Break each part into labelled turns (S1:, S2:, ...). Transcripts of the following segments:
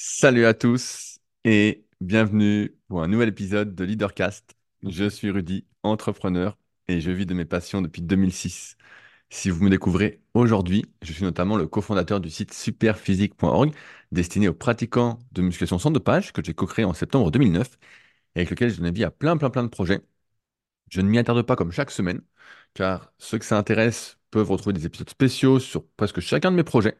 S1: Salut à tous et bienvenue pour un nouvel épisode de Leadercast. Je suis Rudy, entrepreneur et je vis de mes passions depuis 2006. Si vous me découvrez aujourd'hui, je suis notamment le cofondateur du site superphysique.org destiné aux pratiquants de musculation sans dopage que j'ai co-créé en septembre 2009 et avec lequel je donne vie à plein plein plein de projets. Je ne m'y attarde pas comme chaque semaine car ceux que ça intéresse peuvent retrouver des épisodes spéciaux sur presque chacun de mes projets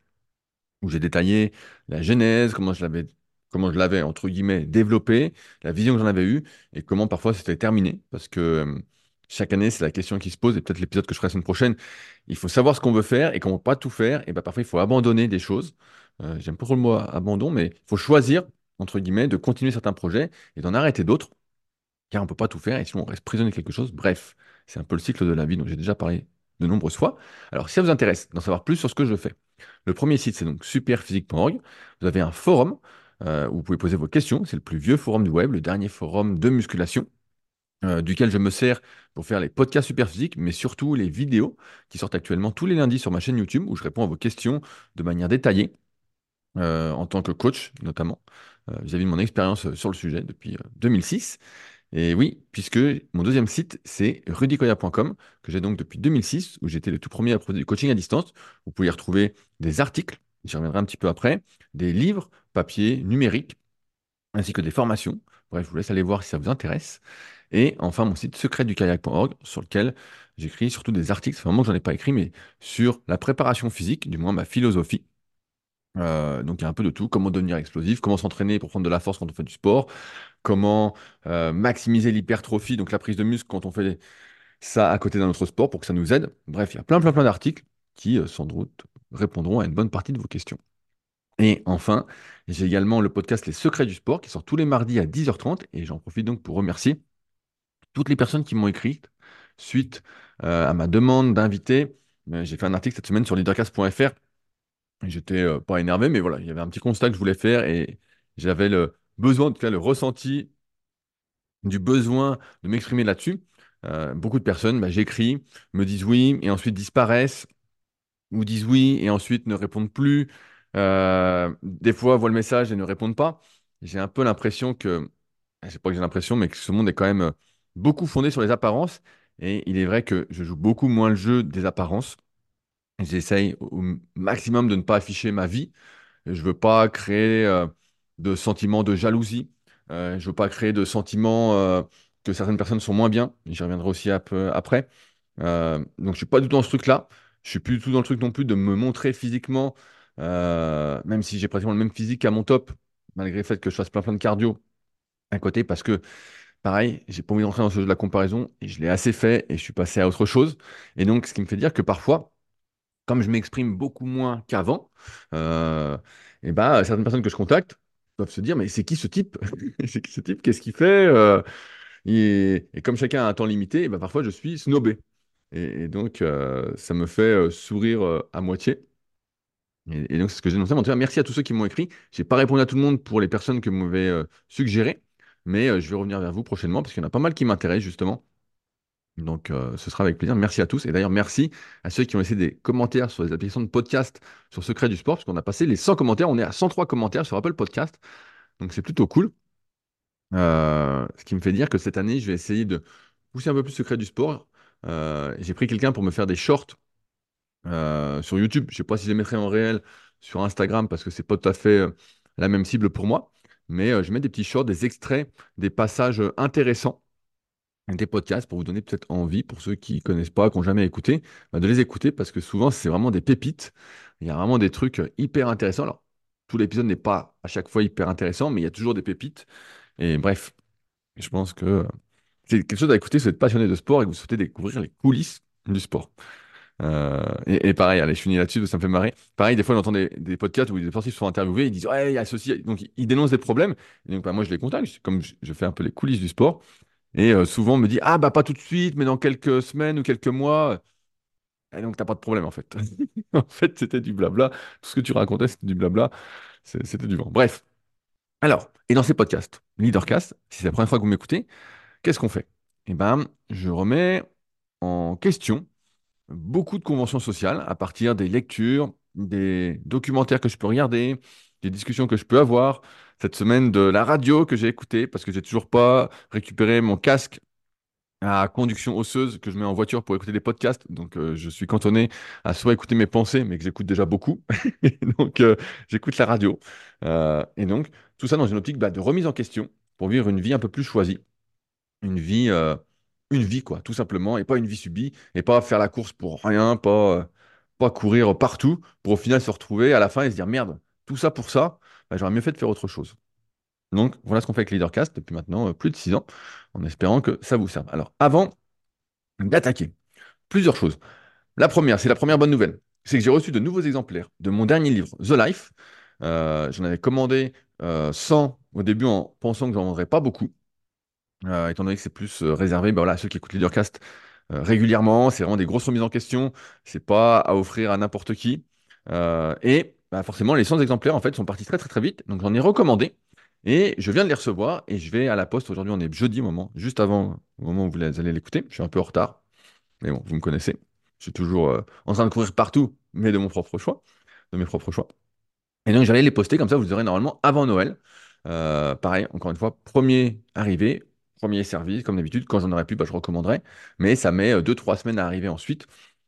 S1: où j'ai détaillé la genèse, comment je l'avais, comment je l'avais, entre guillemets, développé, la vision que j'en avais eue, et comment parfois c'était terminé. Parce que euh, chaque année, c'est la question qui se pose, et peut-être l'épisode que je ferai la semaine prochaine, il faut savoir ce qu'on veut faire, et qu'on ne peut pas tout faire, et ben parfois il faut abandonner des choses. Euh, j'aime pas trop le mot abandon, mais il faut choisir, entre guillemets, de continuer certains projets et d'en arrêter d'autres, car on ne peut pas tout faire, et sinon on reste prisonnier de quelque chose. Bref, c'est un peu le cycle de la vie dont j'ai déjà parlé de nombreuses fois. Alors, si ça vous intéresse d'en savoir plus sur ce que je fais, le premier site, c'est donc superphysique.org. Vous avez un forum euh, où vous pouvez poser vos questions. C'est le plus vieux forum du web, le dernier forum de musculation. Euh, duquel je me sers pour faire les podcasts Superphysique, mais surtout les vidéos qui sortent actuellement tous les lundis sur ma chaîne YouTube où je réponds à vos questions de manière détaillée, euh, en tant que coach notamment, vis-à-vis de mon expérience sur le sujet depuis 2006. Et oui, puisque mon deuxième site, c'est rudicoya.com, que j'ai donc depuis 2006, où j'étais le tout premier à produire du coaching à distance. Vous pouvez y retrouver des articles, j'y reviendrai un petit peu après, des livres, papier, numériques, ainsi que des formations. Bref, je vous laisse aller voir si ça vous intéresse. Et enfin, mon site secretdukayak.org, sur lequel j'écris surtout des articles, c'est vraiment que j'en ai pas écrit, mais sur la préparation physique, du moins ma philosophie. Euh, donc il y a un peu de tout, comment devenir explosif, comment s'entraîner pour prendre de la force quand on fait du sport, comment euh, maximiser l'hypertrophie, donc la prise de muscle quand on fait ça à côté d'un autre sport pour que ça nous aide. Bref, il y a plein plein plein d'articles qui euh, sans doute répondront à une bonne partie de vos questions. Et enfin, j'ai également le podcast Les Secrets du Sport qui sort tous les mardis à 10h30 et j'en profite donc pour remercier toutes les personnes qui m'ont écrit suite à ma demande d'inviter. J'ai fait un article cette semaine sur leadercast.fr J'étais euh, pas énervé, mais voilà, il y avait un petit constat que je voulais faire et j'avais le besoin, en tout cas le ressenti du besoin de m'exprimer là-dessus. Euh, beaucoup de personnes, bah, j'écris, me disent oui et ensuite disparaissent, ou disent oui et ensuite ne répondent plus. Euh, des fois, voient le message et ne répondent pas. J'ai un peu l'impression que, je sais pas que j'ai l'impression, mais que ce monde est quand même beaucoup fondé sur les apparences. Et il est vrai que je joue beaucoup moins le jeu des apparences. J'essaye au maximum de ne pas afficher ma vie. Je ne veux pas créer euh, de sentiments de jalousie. Euh, je ne veux pas créer de sentiments euh, que certaines personnes sont moins bien. J'y reviendrai aussi un peu après. donc je suis pas du tout dans ce truc-là. Je suis plus du tout dans le truc non plus de me montrer physiquement, même si j'ai pratiquement le même physique qu'à mon top, malgré le fait que je fasse plein plein de cardio à côté, parce que pareil, j'ai pas envie d'entrer dans ce jeu de la comparaison et je l'ai assez fait et je suis passé à autre chose. Et donc ce qui me fait dire que parfois, comme je m'exprime beaucoup moins qu'avant, euh, et ben, certaines personnes que je contacte doivent se dire, mais c'est qui ce type? C'est qui ce type? Qu'est-ce qu'il fait euh, et, comme chacun a un temps limité, et ben, parfois je suis snobé. Et, donc, euh, ça me fait sourire à moitié. Et, donc, c'est ce que j'ai noté. En tout cas, merci à tous ceux qui m'ont écrit. Je n'ai pas répondu à tout le monde pour les personnes que vous m'avez suggérées, mais je vais revenir vers vous prochainement parce qu'il y en a pas mal qui m'intéressent justement. Donc, euh, ce sera avec plaisir. Merci à tous. Et d'ailleurs, merci à ceux qui ont laissé des commentaires sur les applications de podcast sur Secret du Sport, parce qu'on a passé les 100 commentaires. On est à 103 commentaires sur Apple Podcast. Donc, c'est plutôt cool. Euh, ce qui me fait dire que cette année, je vais essayer de pousser un peu plus Secret du Sport. Euh, j'ai pris quelqu'un pour me faire des shorts sur YouTube. Je ne sais pas si je les mettrai en réel sur Instagram, parce que c'est pas tout à fait la même cible pour moi. Mais je mets des petits shorts, des extraits, des passages intéressants des podcasts pour vous donner peut-être envie, pour ceux qui ne connaissent pas, qui n'ont jamais écouté, bah, de les écouter parce que souvent, c'est vraiment des pépites. Il y a vraiment des trucs euh, hyper intéressants. Alors, tout l'épisode n'est pas à chaque fois hyper intéressant, mais il y a toujours des pépites. Et bref, je pense que euh, c'est quelque chose à écouter si vous êtes passionné de sport et que vous souhaitez découvrir les coulisses du sport. Euh, et, pareil, allez, je finis là-dessus, ça me fait marrer. Pareil, des fois, on entend des, podcasts où des sportifs sont interviewés, ils disent Ouais, il y a ceci. Donc, ils dénoncent des problèmes. Donc, bah, moi, je les contacte, comme je fais un peu les coulisses du sport. Et euh, souvent, on me dit, ah, bah, pas tout de suite, mais dans quelques semaines ou quelques mois. Et donc, t'as pas de problème, en fait. en fait, c'était du blabla. Tout ce que tu racontais, c'était du blabla. C'était du vent. Bref. Alors, et dans ces podcasts, Leadercast, si c'est la première fois que vous m'écoutez, qu'est-ce qu'on fait? Eh bien, je remets en question beaucoup de conventions sociales à partir des lectures, des documentaires que je peux regarder, des discussions que je peux avoir, cette semaine de la radio que j'ai écoutée, parce que j'ai toujours pas récupéré mon casque à conduction osseuse que je mets en voiture pour écouter des podcasts. Donc, euh, je suis cantonné à soit écouter mes pensées, mais que j'écoute déjà beaucoup. Donc, euh, j'écoute la radio. Euh, et donc, tout ça dans une optique bah, de remise en question pour vivre une vie un peu plus choisie. Une vie, une vie, quoi, tout simplement, et pas une vie subie, et pas faire la course pour rien, pas, pas courir partout, pour au final se retrouver à la fin et se dire, merde, tout ça pour ça, bah, j'aurais mieux fait de faire autre chose. Donc, voilà ce qu'on fait avec Leadercast depuis maintenant euh, plus de six ans, en espérant que ça vous serve. Alors, avant d'attaquer, plusieurs choses. La première, c'est la première bonne nouvelle, c'est que j'ai reçu de nouveaux exemplaires de mon dernier livre, The Life. Euh, j'en avais commandé euh, 100 au début en pensant que j'en vendrais pas beaucoup, euh, étant donné que c'est plus euh, réservé bah, voilà, à ceux qui écoutent Leadercast euh, régulièrement. C'est vraiment des grosses remises en question. C'est pas à offrir à n'importe qui. Euh, bah, forcément, les 100 exemplaires en fait sont partis très très très vite. Donc j'en ai recommandé. Et je viens de les recevoir et je vais à la poste. Aujourd'hui, on est jeudi, moment, juste avant au moment où vous allez l'écouter. Je suis un peu en retard, mais bon, vous me connaissez. Je suis toujours euh, en train de courir partout, mais de mon propre choix, de mes propres choix. Et donc, j'allais les poster comme ça, vous aurez normalement avant Noël. Euh, pareil, encore une fois, premier arrivé, premier service, comme d'habitude. Quand j'en aurai plus, bah, je recommanderai. Mais ça met 2-3 semaines à arriver ensuite.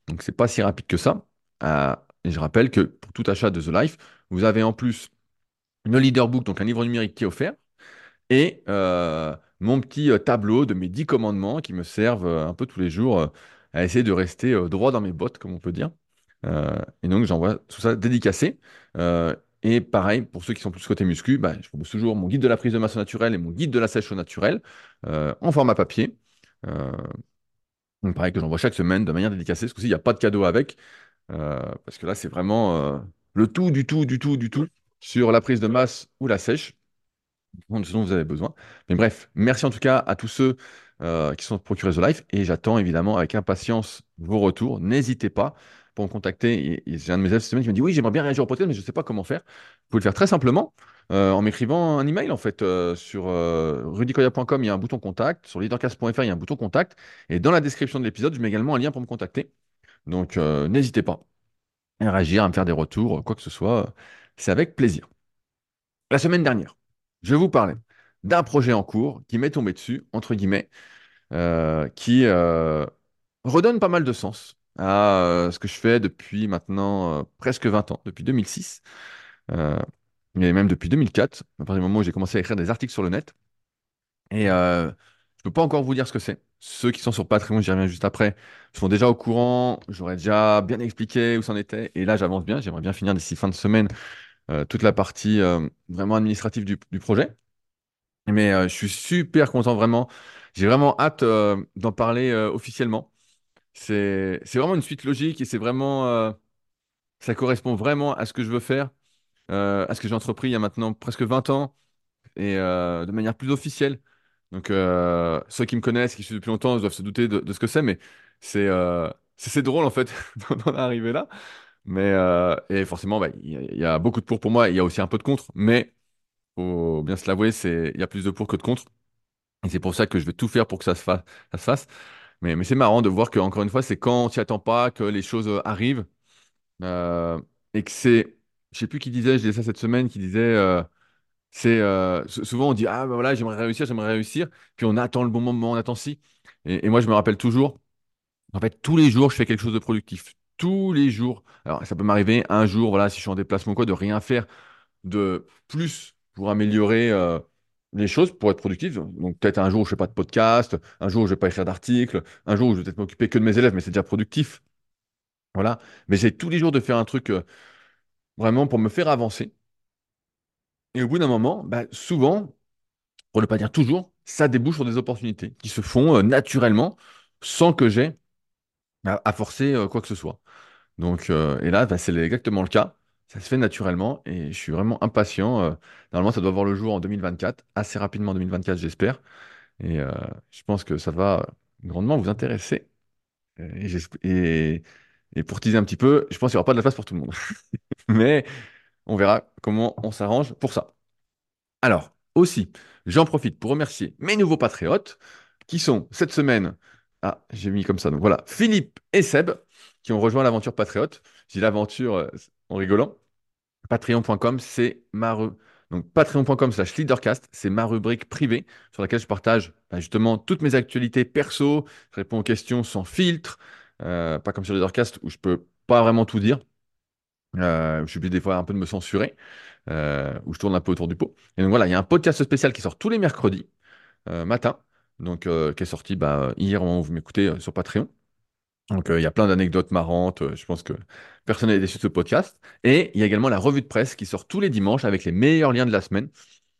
S1: Donc, c'est pas si rapide que ça. Euh, et je rappelle que pour tout achat de The Life, vous avez en plus le Leaderbook, donc un livre numérique qui est offert, et euh, mon petit euh, tableau de mes 10 commandements qui me servent euh, un peu tous les jours à essayer de rester droit dans mes bottes, comme on peut dire. Et donc, j'envoie tout ça dédicacé. Et pareil, pour ceux qui sont plus côté muscu, bah, je propose toujours mon guide de la prise de masse au naturel et mon guide de la sèche au naturel euh, en format papier. Donc, pareil, que j'envoie chaque semaine de manière dédicacée. Parce que il n'y a pas de cadeau avec. Euh, parce que là, c'est vraiment euh, le tout, du tout, du tout, du tout sur la prise de masse ou la sèche dont vous avez besoin. Mais bref, merci en tout cas à tous ceux euh, qui sont procurés The Life et j'attends évidemment avec impatience vos retours. N'hésitez pas pour me contacter. J'ai un de mes élèves cette semaine qui me dit Oui, j'aimerais bien réagir au podcast, mais je ne sais pas comment faire. Vous pouvez le faire très simplement en m'écrivant un email en fait sur rudicoya.com. Il y a un bouton contact. Sur leadercast.fr, il y a un bouton contact. Et dans la description de l'épisode, je mets également un lien pour me contacter. Donc euh, n'hésitez pas à réagir, à me faire des retours, quoi que ce soit. C'est avec plaisir. La semaine dernière, je vous parlais d'un projet en cours qui m'est tombé dessus, entre guillemets, euh, qui euh, redonne pas mal de sens à ce que je fais depuis maintenant presque 20 ans, depuis 2006, euh, et même depuis 2004, à partir du moment où j'ai commencé à écrire des articles sur le net. Et je ne peux pas encore vous dire ce que c'est. Ceux qui sont sur Patreon, j'y reviens juste après, sont déjà au courant, j'aurais déjà bien expliqué où c'en était, et là j'avance bien, j'aimerais bien finir d'ici fin de semaine euh, toute la partie euh, vraiment administrative du, projet. Mais euh, je suis super content, vraiment. J'ai vraiment hâte d'en parler officiellement. C'est, vraiment une suite logique et c'est vraiment, ça correspond vraiment à ce que je veux faire, à ce que j'ai entrepris il y a maintenant presque 20 ans et de manière plus officielle. Donc, euh, ceux qui me connaissent, qui suivent depuis longtemps, doivent se douter de, ce que c'est, mais c'est euh, c'est drôle en fait d'en arriver là. Mais, euh, et forcément, bah, il y, a beaucoup de pour pour moi, il y a aussi un peu de contre, mais faut bien se l'avouer, c'est, il y a plus de pour que de contre. Et c'est pour ça que je vais tout faire pour que ça se fasse. Mais, mais c'est marrant de voir que, encore une fois, c'est quand on t'y attend pas que les choses arrivent. et que c'est. Je sais plus qui disait, je disais ça cette semaine, qui disait. C'est euh, sou- souvent on dit ah ben voilà j'aimerais réussir j'aimerais réussir puis on attend le bon moment on attend si et, moi je me rappelle toujours en fait tous les jours je fais quelque chose de productif tous les jours alors ça peut m'arriver un jour voilà si je suis en déplacement quoi de rien faire de plus pour améliorer euh, les choses, pour être productif. Donc peut-être un jour où je fais pas de podcast, un jour où je vais pas écrire d'article, un jour je vais peut-être m'occuper que de mes élèves, mais c'est déjà productif. Voilà. Mais j'ai tous les jours de faire un truc euh, vraiment pour me faire avancer. Et au bout d'un moment, bah, souvent, pour ne pas dire toujours, ça débouche sur des opportunités qui se font euh, naturellement sans que j'ai à, forcer euh, quoi que ce soit. Donc, euh, et là, bah, c'est exactement le cas. Ça se fait naturellement et je suis vraiment impatient. normalement, ça doit voir le jour en 2024, assez rapidement en 2024, j'espère. Et je pense que ça va grandement vous intéresser. Et pour teaser un petit peu, je pense qu'il n'y aura pas de la place pour tout le monde. Mais on verra comment on s'arrange pour ça. Alors, aussi, j'en profite pour remercier mes nouveaux patriotes qui sont cette semaine. Ah, j'ai mis comme ça. Donc voilà, Philippe et Seb qui ont rejoint l'aventure patriote. J'ai l'aventure euh, en rigolant. Patreon.com, c'est ma ru- Donc, patreon.com slash leadercast, c'est ma rubrique privée sur laquelle je partage bah, justement toutes mes actualités perso. Je réponds aux questions sans filtre, euh, pas comme sur Leadercast où je peux pas vraiment tout dire. Euh, je suis obligé des fois un peu de me censurer, euh, où je tourne un peu autour du pot. Et donc voilà, il y a un podcast spécial qui sort tous les mercredis euh, matin, donc euh, qui est sorti bah, hier où vous m'écoutez sur Patreon. Donc, il y a plein d'anecdotes marrantes. je pense que personne n'est déçu de ce podcast. Et il y a également la revue de presse qui sort tous les dimanches avec les meilleurs liens de la semaine.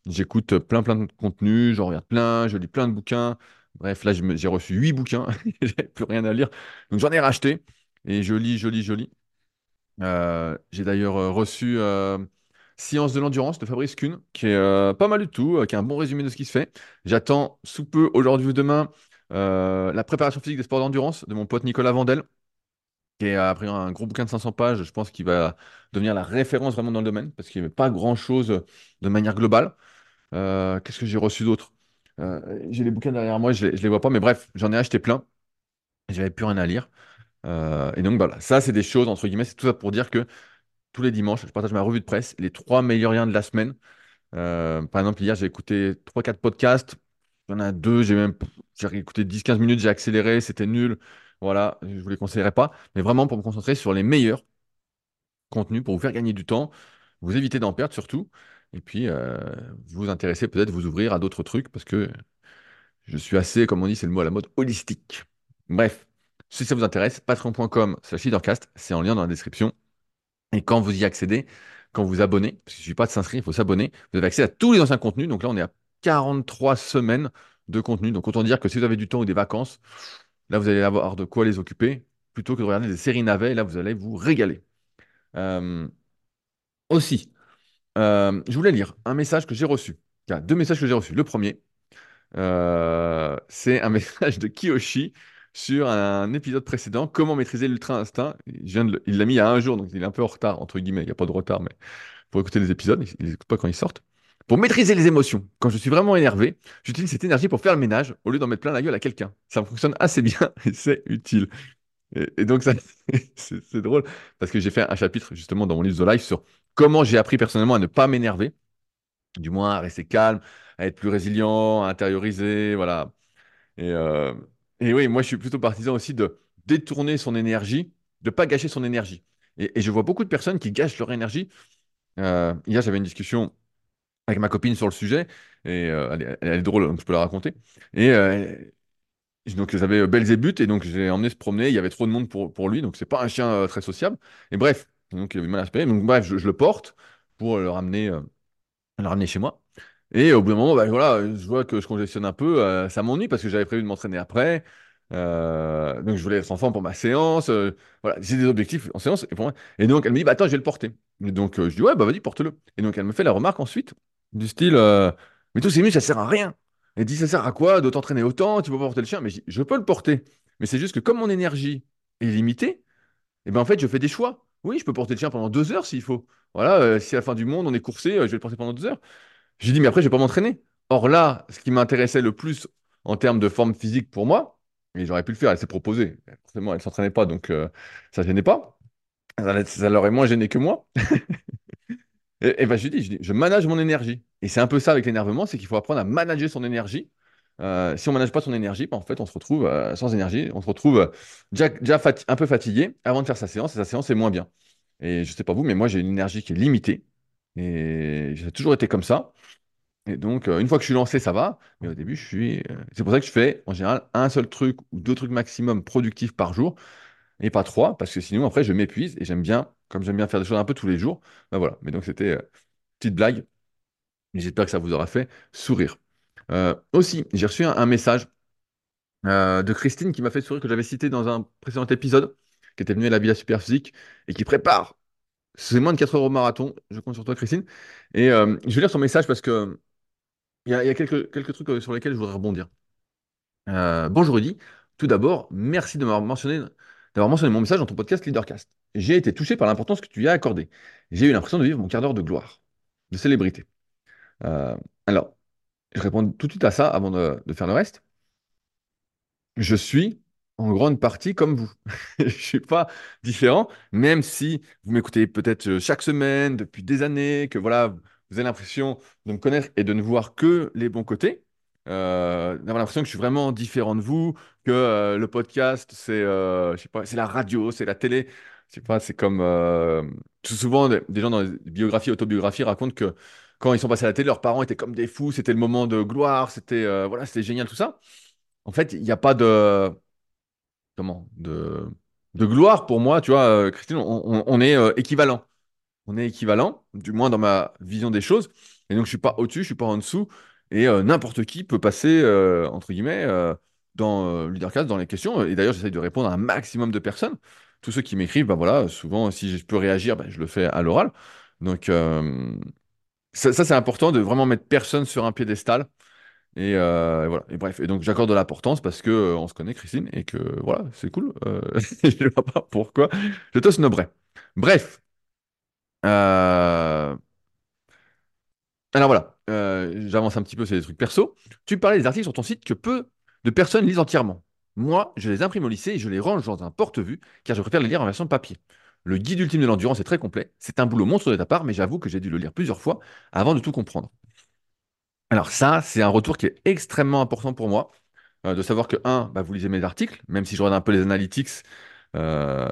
S1: J'écoute plein, plein de contenus, j'en regarde plein, je lis plein de bouquins. Bref, là, j'ai reçu huit bouquins. J'avais plus rien à lire. Donc, j'en ai racheté. Et je lis, je lis, je lis. Euh, j'ai d'ailleurs euh, reçu euh, Science de l'endurance de Fabrice Kuhn, qui est pas mal du tout, qui a un bon résumé de ce qui se fait. J'attends sous peu, aujourd'hui ou demain, la préparation physique des sports d'endurance de mon pote Nicolas Vandel qui a pris un gros bouquin de 500 pages. Je pense qu'il va devenir la référence vraiment dans le domaine, parce qu'il n'y avait pas grand-chose de manière globale. Qu'est-ce que j'ai reçu d'autre? J'ai les bouquins derrière moi, je ne les vois pas, mais bref, j'en ai acheté plein. J'avais plus rien à lire. Euh, et donc voilà, ça c'est des choses, entre guillemets, c'est tout ça pour dire que tous les dimanches, je partage ma revue de presse, les trois meilleurs liens de la semaine. Euh, par exemple, hier, j'ai écouté trois quatre podcasts. Il y en a deux, j'ai même j'ai écouté dix quinze minutes, j'ai accéléré, c'était nul. Voilà, je ne vous les conseillerais pas. Mais vraiment pour me concentrer sur les meilleurs contenus, pour vous faire gagner du temps, vous éviter d'en perdre surtout. Et puis, euh, vous intéresser peut-être, vous ouvrir à d'autres trucs, parce que je suis assez, comme on dit, c'est le mot à la mode, holistique. Bref, si ça vous intéresse, patreon.com slash c'est en lien dans la description. Et quand vous y accédez, quand vous abonnez, parce qu'il ne suffit pas de s'inscrire, il faut s'abonner, vous avez accès à tous les anciens contenus. Donc là, on est à 43 semaines de contenu. Donc autant dire que si vous avez du temps ou des vacances, là, vous allez avoir de quoi les occuper, plutôt que de regarder des séries navets. Là, vous allez vous régaler. Euh, aussi, euh, je voulais lire un message que j'ai reçu. Il y a deux messages que j'ai reçus. Le premier, euh, c'est un message de Kiyoshi sur un épisode précédent, Comment maîtriser l'ultra instinct. Je Il l'a mis il y a un jour, donc il est un peu en retard, entre guillemets. Il n'y a pas de retard, mais pour écouter les épisodes, il ne pas quand ils sortent. Pour maîtriser les émotions, quand je suis vraiment énervé, j'utilise cette énergie pour faire le ménage au lieu d'en mettre plein la gueule à quelqu'un. Ça fonctionne assez bien et c'est utile. Et, donc, ça, c'est c'est drôle parce que j'ai fait un chapitre justement dans mon livre The Life sur comment j'ai appris personnellement à ne pas m'énerver, du moins à rester calme, à être plus résilient, à intérioriser, voilà. Et, euh, et oui, moi je suis plutôt partisan aussi de détourner son énergie, de pas gâcher son énergie. Et, je vois beaucoup de personnes qui gâchent leur énergie. Euh, hier, j'avais une discussion avec ma copine sur le sujet, et euh, elle, est drôle, donc je peux la raconter. Et euh, donc j'avais Belzébuth, et donc j'ai emmené se promener, il y avait trop de monde pour, pour lui, donc c'est pas un chien euh, très sociable. Et bref, donc il avait mal à se payer. Donc bref, je, je le porte pour le ramener, euh, le ramener chez moi. Et au bout d'un moment, bah, voilà, je vois que je congestionne un peu, euh, ça m'ennuie parce que j'avais prévu de m'entraîner après. Euh, donc je voulais être en forme pour ma séance. euh, voilà, j'ai des objectifs en séance. Et, pour moi. et donc elle me dit, bah attends, je vais le porter. Et donc je dis, ouais, bah vas-y, porte-le. Et donc elle me fait la remarque ensuite, du style, mais tous ces muscles, ça sert à rien. Elle dit, ça sert à quoi de t'entraîner autant? Tu peux pas porter le chien. Mais je je peux le porter. Mais c'est juste que comme mon énergie est limitée, et ben en fait, je fais des choix. Oui, je peux porter le chien pendant deux heures s'il faut. Voilà, si à la fin du monde, on est coursé, je vais le porter pendant deux heures. J'ai dit, mais après, je vais pas m'entraîner. Or là, ce qui m'intéressait le plus en termes de forme physique pour moi, et j'aurais pu le faire, elle s'est proposée. Forcément, elle ne s'entraînait pas, donc euh, ça ne gênait pas. Ça, ça l'aurait moins gêné que moi. Et, et ben, je lui dis, je dis, je manage mon énergie. Et c'est un peu ça avec l'énervement, c'est qu'il faut apprendre à manager son énergie. Euh, si on ne manage pas son énergie, ben, en fait, on se retrouve euh, sans énergie, on se retrouve déjà, déjà un peu fatigué avant de faire sa séance, et sa séance est moins bien. Et je sais pas vous, mais moi, j'ai une énergie qui est limitée. Et j'ai toujours été comme ça. Et donc, euh, une fois que je suis lancé, ça va. Mais au début, je suis. euh, C'est pour ça que je fais en général un seul truc ou deux trucs maximum productifs par jour et pas trois, parce que sinon, après, je m'épuise et j'aime bien, comme j'aime bien faire des choses un peu tous les jours, ben voilà. Mais donc, c'était euh, petite blague. J'espère que ça vous aura fait sourire. Euh, aussi, j'ai reçu un, message de Christine qui m'a fait sourire que j'avais cité dans un précédent épisode, qui était venue à la Villa Superphysique et qui prépare. C'est moins de 4 heures au marathon. Je compte sur toi, Christine. Et euh, je vais lire son message parce que il y a, quelques, trucs euh, sur lesquels je voudrais rebondir. Euh, bonjour Rudy. Tout d'abord, merci de m'avoir mentionné, d'avoir mentionné mon message dans ton podcast Leadercast. J'ai été touché par l'importance que tu y as accordée. J'ai eu l'impression de vivre mon quart d'heure de gloire, de célébrité. Alors, je réponds tout de suite à ça avant de faire le reste. Je suis en grande partie comme vous. Je suis pas différent, même si vous m'écoutez peut-être euh, chaque semaine, depuis des années, que voilà, vous avez l'impression de me connaître et de ne voir que les bons côtés. Euh, d'avoir l'impression que je suis vraiment différent de vous, que euh, le podcast, c'est je sais pas, c'est la radio, c'est la télé. Je sais pas, c'est comme tout souvent des, gens dans les biographies, autobiographies racontent que quand ils sont passés à la télé, leurs parents étaient comme des fous, c'était le moment de gloire, c'était voilà, c'était génial tout ça. En fait, il n'y a pas de comment? De, gloire pour moi, tu vois, euh, Christine, on, on- est euh, équivalent. On est équivalent, du moins dans ma vision des choses. Et donc, je suis pas au-dessus, je suis pas en dessous. Et euh, n'importe qui peut passer, entre guillemets, dans Leadercast, dans les questions. Et d'ailleurs, j'essaie de répondre à un maximum de personnes. Tous ceux qui m'écrivent, bah voilà, souvent, si je peux réagir, bah, je le fais à l'oral. Donc, ça, c'est important de vraiment mettre personne sur un piédestal. Et, euh, et voilà. Et bref. Et donc, j'accorde de l'importance parce que euh, on se connaît, Christine, et que voilà, c'est cool. Euh, je ne vois pas pourquoi je te snobberais. Bref. Alors voilà, j'avance un petit peu, c'est des trucs perso. Tu parlais des articles sur ton site que peu de personnes lisent entièrement. Moi, je les imprime au lycée et je les range dans un porte-vue car je préfère les lire en version papier. Le guide ultime de l'endurance est très complet. C'est un boulot monstre de ta part, mais j'avoue que j'ai dû le lire plusieurs fois avant de tout comprendre. Alors ça, c'est un retour qui est extrêmement important pour moi, euh, de savoir que, un, bah, vous lisez mes articles, même si je regarde un peu les analytics, euh,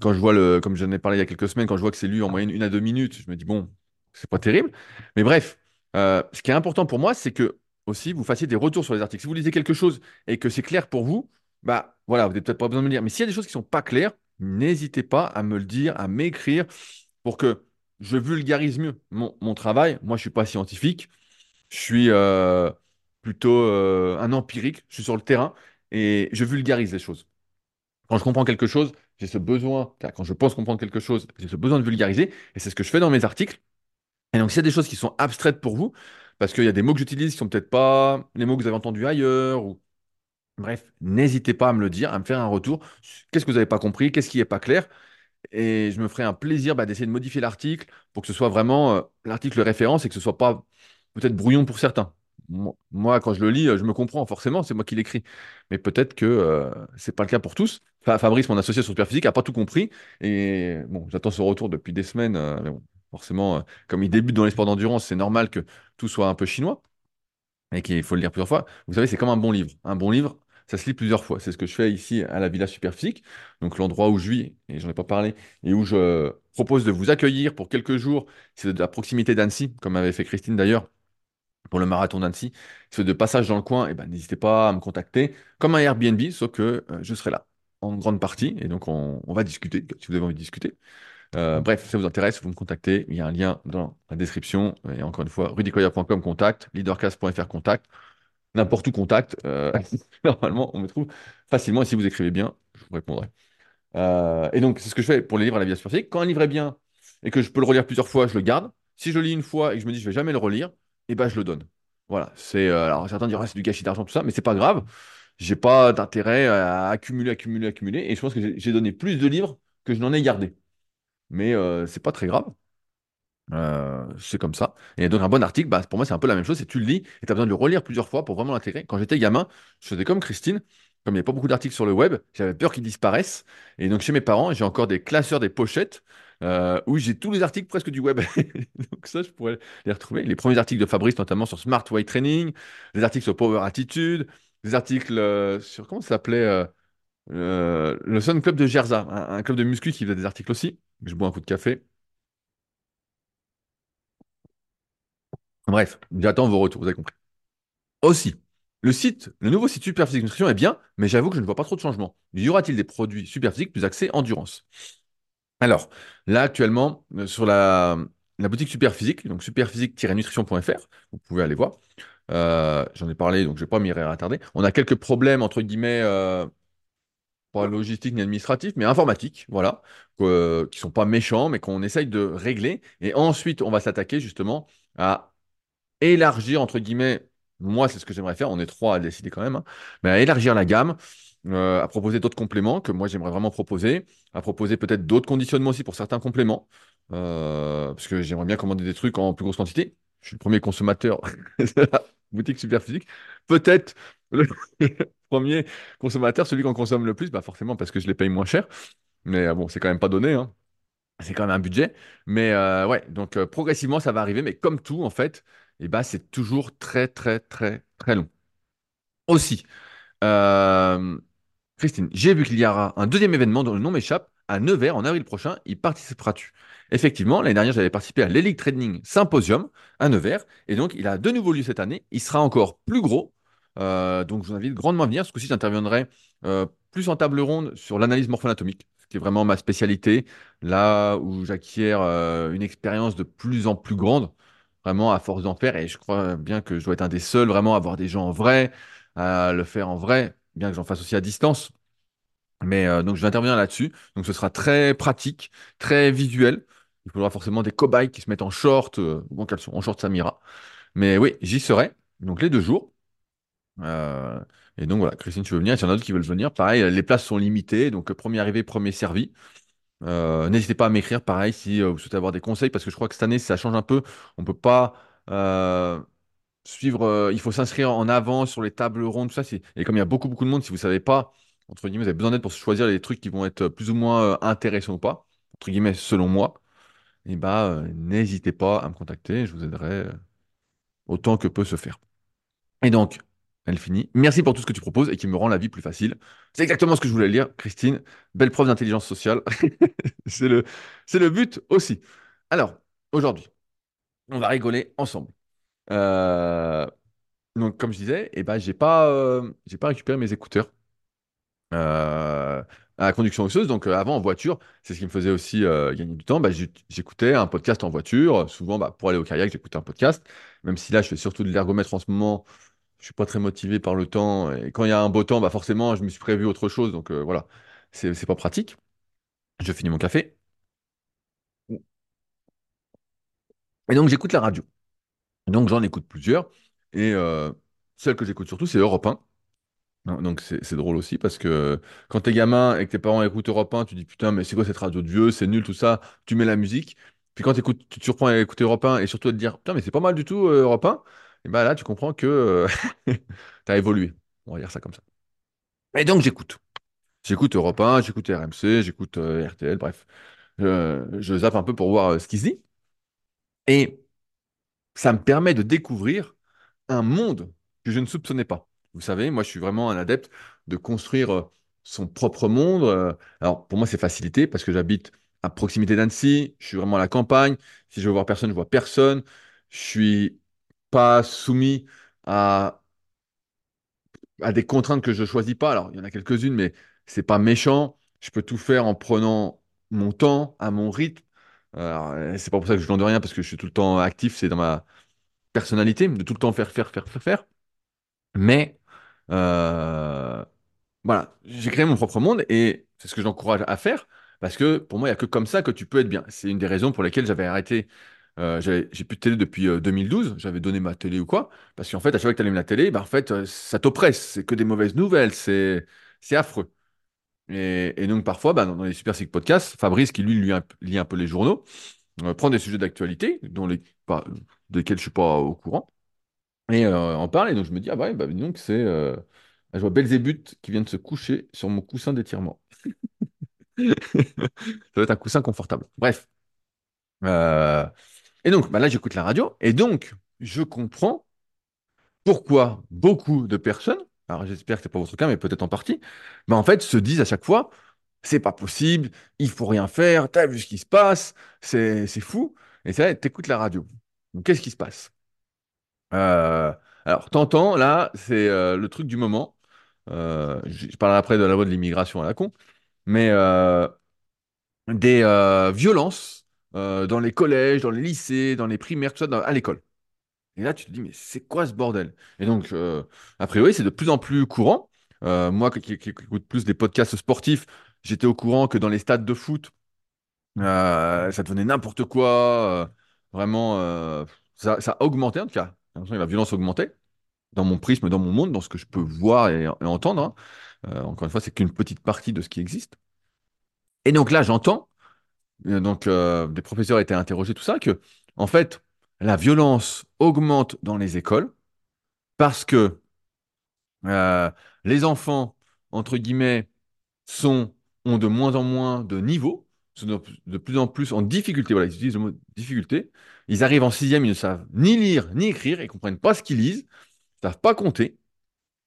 S1: quand je vois le, comme j'en ai parlé il y a quelques semaines, quand je vois que c'est lu en moyenne une à deux minutes, je me dis, bon, c'est pas terrible. Mais bref, euh, ce qui est important pour moi, c'est que aussi vous fassiez des retours sur les articles. Si vous lisez quelque chose et que c'est clair pour vous, bah voilà, vous n'avez peut-être pas besoin de me le dire. Mais s'il y a des choses qui sont pas claires, n'hésitez pas à me le dire, à m'écrire pour que je vulgarise mieux mon, mon travail. Moi, je suis pas scientifique, je suis euh, plutôt euh, un empirique, je suis sur le terrain et je vulgarise les choses. Quand je comprends quelque chose, j'ai ce besoin, quand je pense comprendre quelque chose, j'ai ce besoin de vulgariser, et c'est ce que je fais dans mes articles. Et donc, s'il y a des choses qui sont abstraites pour vous, parce qu'il y a des mots que j'utilise qui sont peut-être pas les mots que vous avez entendus ailleurs, ou bref, n'hésitez pas à me le dire, à me faire un retour. Qu'est-ce que vous n'avez pas compris? Qu'est-ce qui n'est pas clair? Et je me ferai un plaisir bah, d'essayer de modifier l'article pour que ce soit vraiment euh, l'article référence et que ce soit pas peut-être brouillon pour certains. Mo- Moi, quand je le lis, je me comprends forcément, c'est moi qui l'écris. Mais peut-être que euh, c'est pas le cas pour tous. Fa- Fabrice, mon associé sur Superphysique, a pas tout compris. Et j'attends son retour depuis des semaines. euh, forcément, euh, comme il débute dans les sports d'endurance, c'est normal que tout soit un peu chinois et qu'il faut le lire plusieurs fois. Vous savez, c'est comme un bon livre. Un bon livre, ça se lit plusieurs fois. C'est ce que je fais ici à la Villa Superphysique, donc l'endroit où je vis, et j'en ai pas parlé, et où je propose de vous accueillir pour quelques jours. C'est la proximité d'Annecy, comme avait fait Christine d'ailleurs pour le marathon d'Annecy. Si vous êtes de passage dans le coin, eh ben, n'hésitez pas à me contacter, comme un Airbnb, sauf que euh, je serai là en grande partie, et donc on, on va discuter, si vous avez envie de discuter. Euh, bref, si ça vous intéresse, vous me contactez. Il y a un lien dans la description. Et encore une fois, rudicoya.com contact, leadercast.fr contact, n'importe où contact. Euh, normalement, on me trouve facilement. Et si vous écrivez bien, je vous répondrai. Euh, et donc, c'est ce que je fais pour les livres à la vie scientifique. Quand un livre est bien et que je peux le relire plusieurs fois, je le garde. Si je le lis une fois et que je me dis je vais jamais le relire, eh ben je le donne. Voilà. C'est euh, alors certains diront Ah, c'est du gâchis d'argent tout ça, mais c'est pas grave. J'ai pas d'intérêt à accumuler, accumuler, accumuler. Et je pense que j'ai donné plus de livres que je n'en ai gardé. Mais euh, c'est pas très grave. Euh, c'est comme ça. Et donc un bon article, bah, pour moi, c'est un peu la même chose. C'est tu le lis et tu as besoin de le relire plusieurs fois pour vraiment l'intégrer. Quand j'étais gamin, je faisais comme Christine. Comme il n'y avait pas beaucoup d'articles sur le web, j'avais peur qu'ils disparaissent. Et donc chez mes parents, j'ai encore des classeurs, des pochettes euh, où j'ai tous les articles presque du web. Donc ça, je pourrais les retrouver. Les premiers articles de Fabrice, notamment sur Smart Weight Training, des articles sur Power Attitude, des articles euh, sur, comment ça s'appelait euh, euh, le Sun Club de Gerza, un, un club de muscu qui faisait des articles aussi. Je bois un coup de café. Bref, j'attends vos retours, vous avez compris. Aussi, le site, le nouveau site Superphysique Nutrition est bien, mais j'avoue que je ne vois pas trop de changements. Y aura-t-il des produits Superphysique plus axés endurance? Alors, là, actuellement, euh, sur la, boutique Superphysique, donc superphysique-nutrition.fr, vous pouvez aller voir. Euh, j'en ai parlé, donc je ne vais pas m'y attarder. On a quelques problèmes, entre guillemets, euh, pas logistiques ni administratifs, mais informatiques, voilà, qui sont pas méchants, mais qu'on essaye de régler. Et ensuite, on va s'attaquer justement à élargir, entre guillemets, moi, c'est ce que j'aimerais faire, on est trois à décider quand même, hein, mais à élargir la gamme, euh, à proposer d'autres compléments que moi, j'aimerais vraiment proposer, à proposer peut-être d'autres conditionnements aussi pour certains compléments, euh, parce que j'aimerais bien commander des trucs en plus grosse quantité. Je suis le premier consommateur de la boutique Superphysique. Peut-être le, Premier consommateur, celui qu'on consomme le plus, bah forcément parce que je les paye moins cher. Mais euh, bon, c'est quand même pas donné, hein. C'est quand même un budget. Mais euh, ouais, donc progressivement, ça va arriver. Mais comme tout, en fait, et bah, c'est toujours très, très, très, très long. Aussi, Christine, j'ai vu qu'il y aura un deuxième événement dont le nom m'échappe à Nevers en avril prochain. Y participeras-tu? Effectivement, l'année dernière, j'avais participé à l'Elite Trading Symposium à Nevers. Et donc, il a de nouveau lieu cette année. Il sera encore plus gros. Euh, donc, je vous invite grandement à venir. Ce coup-ci, j'interviendrai euh, plus en table ronde sur l'analyse morpho-anatomique, ce qui est vraiment ma spécialité, là où j'acquiers euh, une expérience de plus en plus grande, vraiment à force d'en faire. Et je crois bien que je dois être un des seuls vraiment à avoir des gens en vrai, à le faire en vrai, bien que j'en fasse aussi à distance. Mais euh, donc je vais intervenir là-dessus. Donc ce sera très pratique, très visuel. Il faudra forcément des cobayes qui se mettent en short, euh, ou en en short ça m'ira. Mais oui, j'y serai. Donc les deux jours. Euh, et donc voilà, Christine, tu veux venir, il y en a d'autres qui veulent venir. Pareil, les places sont limitées, donc premier arrivé, premier servi. N'hésitez pas à m'écrire, pareil, si vous souhaitez avoir des conseils, parce que je crois que cette année, ça change un peu. On peut pas suivre, euh, il faut s'inscrire en avant sur les tables rondes, tout ça. Et comme il y a beaucoup, beaucoup de monde, si vous savez pas, entre guillemets, vous avez besoin d'aide pour choisir les trucs qui vont être plus ou moins euh, intéressants ou pas, entre guillemets, selon moi, et bah, euh, n'hésitez pas à me contacter, je vous aiderai autant que peut se faire. Et donc, elle finit. Merci pour tout ce que tu proposes et qui me rend la vie plus facile. C'est exactement ce que je voulais lire, Christine. Belle preuve d'intelligence sociale. C'est le, c'est le but aussi. Alors, aujourd'hui, on va rigoler ensemble. Euh, donc, comme je disais, eh ben, j'ai pas, euh, pas récupéré mes écouteurs euh, à la conduction osseuse. Donc, avant, en voiture, c'est ce qui me faisait aussi gagner du temps. Bah, j'écoutais un podcast en voiture. Souvent, bah, pour aller au kayak, j'écoutais un podcast. Même si là, je fais surtout de l'ergomètre en ce moment. Je suis pas très motivé par le temps. Et quand il y a un beau temps, bah, forcément, je me suis prévu autre chose. Donc, voilà, c'est c'est pas pratique. Je finis mon café. Et donc, j'écoute la radio. Donc, j'en écoute plusieurs. Et euh, celle que j'écoute surtout, c'est Europe 1. Non, Donc c'est drôle aussi parce que quand t'es gamin et que tes parents écoutent Europe 1, tu dis putain mais c'est quoi cette radio de vieux, c'est nul tout ça, tu mets la musique. Puis quand tu te surprends à écouter Europe 1 et surtout à te dire putain mais c'est pas mal du tout euh, Europe 1, et ben là tu comprends que euh, t'as évolué. On va dire ça comme ça. Et donc j'écoute. J'écoute Europe 1, j'écoute RMC, j'écoute euh, RTL, bref. Je, zappe un peu pour voir ce qui se dit. Et ça me permet de découvrir un monde que je ne soupçonnais pas. Vous savez, moi, je suis vraiment un adepte de construire euh, son propre monde. euh. Alors, pour moi, c'est facilité parce que j'habite à proximité d'Annecy. Je suis vraiment à la campagne. Si je veux voir personne, je vois personne. Je suis pas soumis à, à des contraintes que je choisis pas. Alors, il y en a quelques-unes, mais c'est pas méchant. Je peux tout faire en prenant mon temps, à mon rythme. Euh, c'est pas pour ça que je ne de rien parce que je suis tout le temps actif. C'est dans ma personnalité de tout le temps faire, faire, faire, faire, faire. Mais euh, voilà, j'ai créé mon propre monde et c'est ce que j'encourage à faire parce que pour moi, il n'y a que comme ça que tu peux être bien. C'est une des raisons pour lesquelles j'avais arrêté. euh, j'ai plus de télé depuis euh, 2012, j'avais donné ma télé ou quoi, parce qu'en fait, à chaque fois que tu allumes la télé, bah, en fait, ça t'oppresse, c'est que des mauvaises nouvelles, c'est affreux. Et, donc parfois, bah, dans les Super Sick Podcasts, Fabrice, qui lui, lit un peu les journaux, euh, prend des sujets d'actualité dont les, pas, desquels je suis pas au courant, et euh, en parle, et donc je me dis, ah bah, bah donc c'est... euh, je vois Belzébuth qui vient de se coucher sur mon coussin d'étirement. Ça doit être un coussin confortable. Bref. Euh, et donc, bah là, j'écoute la radio, et donc, je comprends pourquoi beaucoup de personnes, alors j'espère que c'est pas votre cas, mais peut-être en partie, bah en fait, se disent à chaque fois, c'est pas possible, il faut rien faire, t'as vu ce qui se passe, c'est fou. Et vrai, t'écoutes la radio. Qu'est-ce qui se passe? Euh, alors, t'entends, là, c'est euh, le truc du moment. Euh, je parlerai après de la loi de l'immigration à la con, mais euh, des euh, violences dans les collèges, dans les lycées, dans les primaires, tout ça, à l'école. Et là, tu te dis, mais c'est quoi ce bordel? Et donc, a priori, c'est de plus en plus courant. Euh, moi, qui, écoute plus des podcasts sportifs, j'étais au courant que dans les stades de foot, euh, ça devenait n'importe quoi. euh, vraiment, ça, ça a augmenté en tout cas. La violence augmentait dans mon prisme, dans mon monde, dans ce que je peux voir et, entendre. hein. Encore une fois, c'est qu'une petite partie de ce qui existe. Et donc là, j'entends, donc des professeurs étaient interrogés, tout ça, que en fait, la violence augmente dans les écoles parce que Euh, les enfants, entre guillemets, sont, ont de moins en moins de niveau, sont de, plus en plus en difficulté. Voilà, ils utilisent le mot difficulté. Ils arrivent en sixième, ils ne savent ni lire ni écrire, ils ne comprennent pas ce qu'ils lisent, ils ne savent pas compter.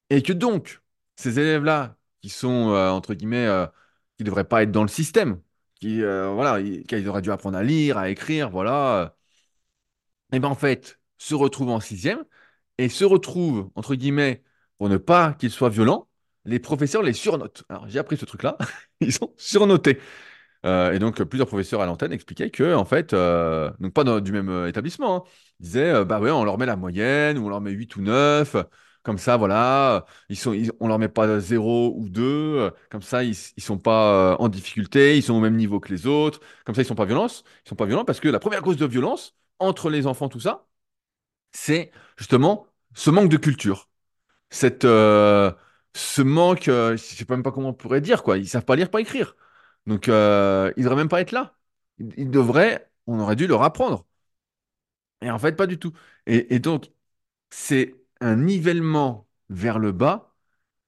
S1: Et que donc, ces élèves-là, qui sont, euh, entre guillemets, euh, qui ne devraient pas être dans le système, qui, voilà, auraient dû apprendre à lire, à écrire, voilà, et ben en fait, se retrouvent en sixième et se retrouvent, entre guillemets, pour ne pas qu'ils soient violents, les professeurs les surnotent. Alors, j'ai appris ce truc-là, ils sont surnotés. Euh, et donc, plusieurs professeurs à l'antenne expliquaient que, en fait, euh, donc pas du même euh, établissement, hein, disaient, bah ouais, on leur met la moyenne, ou on leur met 8 ou 9 euh, comme ça, voilà, ils sont, on leur met pas zéro ou 2 euh, comme ça, ils, ils sont pas en difficulté, ils sont au même niveau que les autres, comme ça, ils sont pas violents, ils sont pas violents parce que la première cause de violence entre les enfants, tout ça, c'est justement ce manque de culture, cette, euh, ce manque, euh, je sais pas même pas comment on pourrait dire, quoi. Ils savent pas lire, pas écrire. Donc, euh, ils devraient même pas être là. Ils, devraient, on aurait dû leur apprendre. Et en fait, pas du tout. Et, et donc, c'est un nivellement vers le bas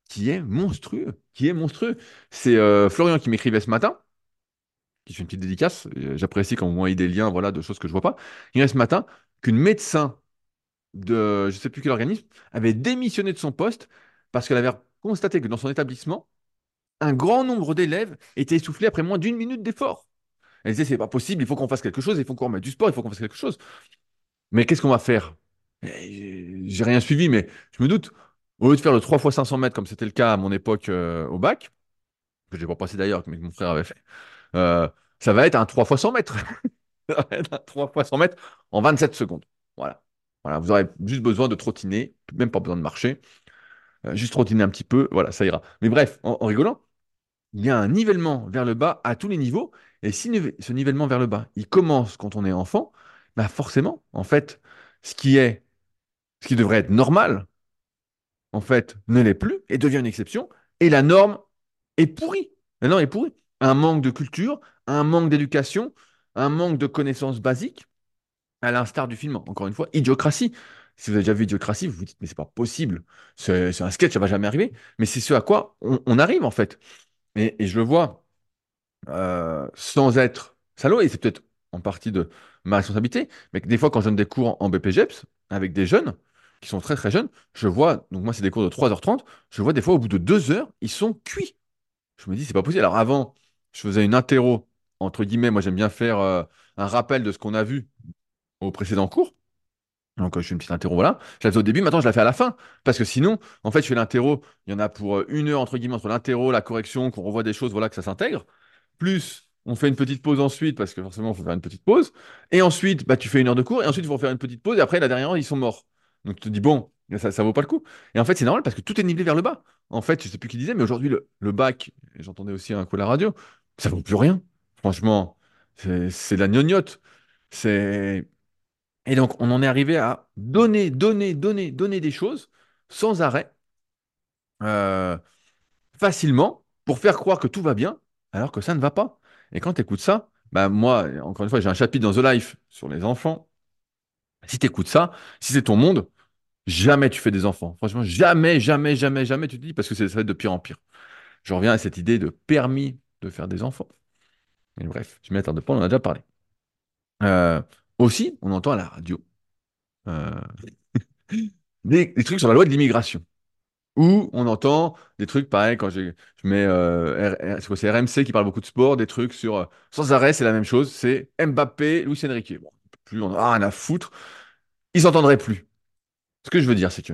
S1: qui est monstrueux, qui est monstrueux. C'est Florian qui m'écrivait ce matin, une petite dédicace. Euh, J'apprécie quand vous m'envoyez des liens, voilà, de choses que je vois pas. Il dit ce matin qu'une médecin de je sais plus quel organisme avait démissionné de son poste parce qu'elle avait constaté que dans son établissement, un grand nombre d'élèves étaient essoufflés après moins d'une minute d'effort. Elle disait, c'est pas possible, il faut qu'on fasse quelque chose, il faut qu'on remette du sport, il faut qu'on fasse quelque chose. Mais qu'est-ce qu'on va faire? J'ai rien suivi, mais je me doute, au lieu de faire le 3 fois 500 mètres, comme c'était le cas à mon époque euh, au bac, que j'ai pas passé d'ailleurs, mais que mon frère avait fait, euh, ça va être un 3 fois 100 mètres. Ça va être un 3 fois 100 mètres en 27 secondes. Voilà. Voilà, vous aurez juste besoin de trottiner, même pas besoin de marcher, euh, juste trottiner un petit peu, voilà, ça ira. Mais bref, en, rigolant, il y a un nivellement vers le bas à tous les niveaux, et si ce nivellement vers le bas, il commence quand on est enfant, bah forcément, en fait, ce qui est, ce qui devrait être normal, en fait, ne l'est plus et devient une exception, et la norme est pourrie. La norme est pourrie. Un manque de culture, un manque d'éducation, un manque de connaissances basiques, à l'instar du film, encore une fois, Idiocratie. Si vous avez déjà vu Idiocratie, vous vous dites, mais c'est pas possible. C'est un sketch, ça va jamais arriver. Mais c'est ce à quoi on, arrive, en fait. Et, et je le vois euh, sans être salaud, et c'est peut-être en partie de ma responsabilité, mais que des fois, quand je donne des cours en BPGEPS avec des jeunes qui sont très très jeunes, je vois, donc moi, c'est des cours de 3h30, je vois des fois au bout de 2 heures, ils sont cuits. Je me dis, c'est pas possible. Alors avant, je faisais une interro, entre guillemets, moi j'aime bien faire euh, un rappel de ce qu'on a vu au précédent cours. Donc, euh, je fais une petite interro, voilà. Je la fais au début, maintenant je la fais à la fin. Parce que sinon, en fait, je fais l'interro, il y en a pour euh, une heure, entre guillemets, entre l'interro, la correction, qu'on revoit des choses, voilà, que ça s'intègre. Plus, on fait une petite pause ensuite, parce que forcément, il faut faire une petite pause. Et ensuite, bah, tu fais une heure de cours, et ensuite, il faut faire une petite pause, et après, la dernière heure, ils sont morts. Donc, tu te dis, bon, ça, ça vaut pas le coup. Et en fait, c'est normal, parce que tout est nivelé vers le bas. En fait, je sais plus qui disait, mais aujourd'hui, le, le bac, j'entendais aussi un coup à la radio, ça vaut plus rien. Franchement, c'est la gnognotte. C'est. Et donc, on en est arrivé à donner, donner, donner, donner des choses sans arrêt, euh, facilement, pour faire croire que tout va bien, alors que ça ne va pas. Et quand tu écoutes ça, bah moi, encore une fois, j'ai un chapitre dans The Life sur les enfants. Si tu écoutes ça, si c'est ton monde, jamais tu fais des enfants. Franchement, jamais, jamais, jamais, jamais tu te dis, parce que ça va être de pire en pire. Je reviens à cette idée de permis de faire des enfants. Bref, je m'y attarde pas, on en a déjà parlé. Euh, aussi, on entend à la radio euh, des, trucs sur la loi de l'immigration. Où on entend des trucs pareil quand je mets euh, c'est RMC qui parle beaucoup de sport, des trucs sur sans arrêt, c'est la même chose, c'est Mbappé, Luis Enrique. Plus on a rien à foutre, ils s'entendraient plus. Ce que je veux dire, c'est que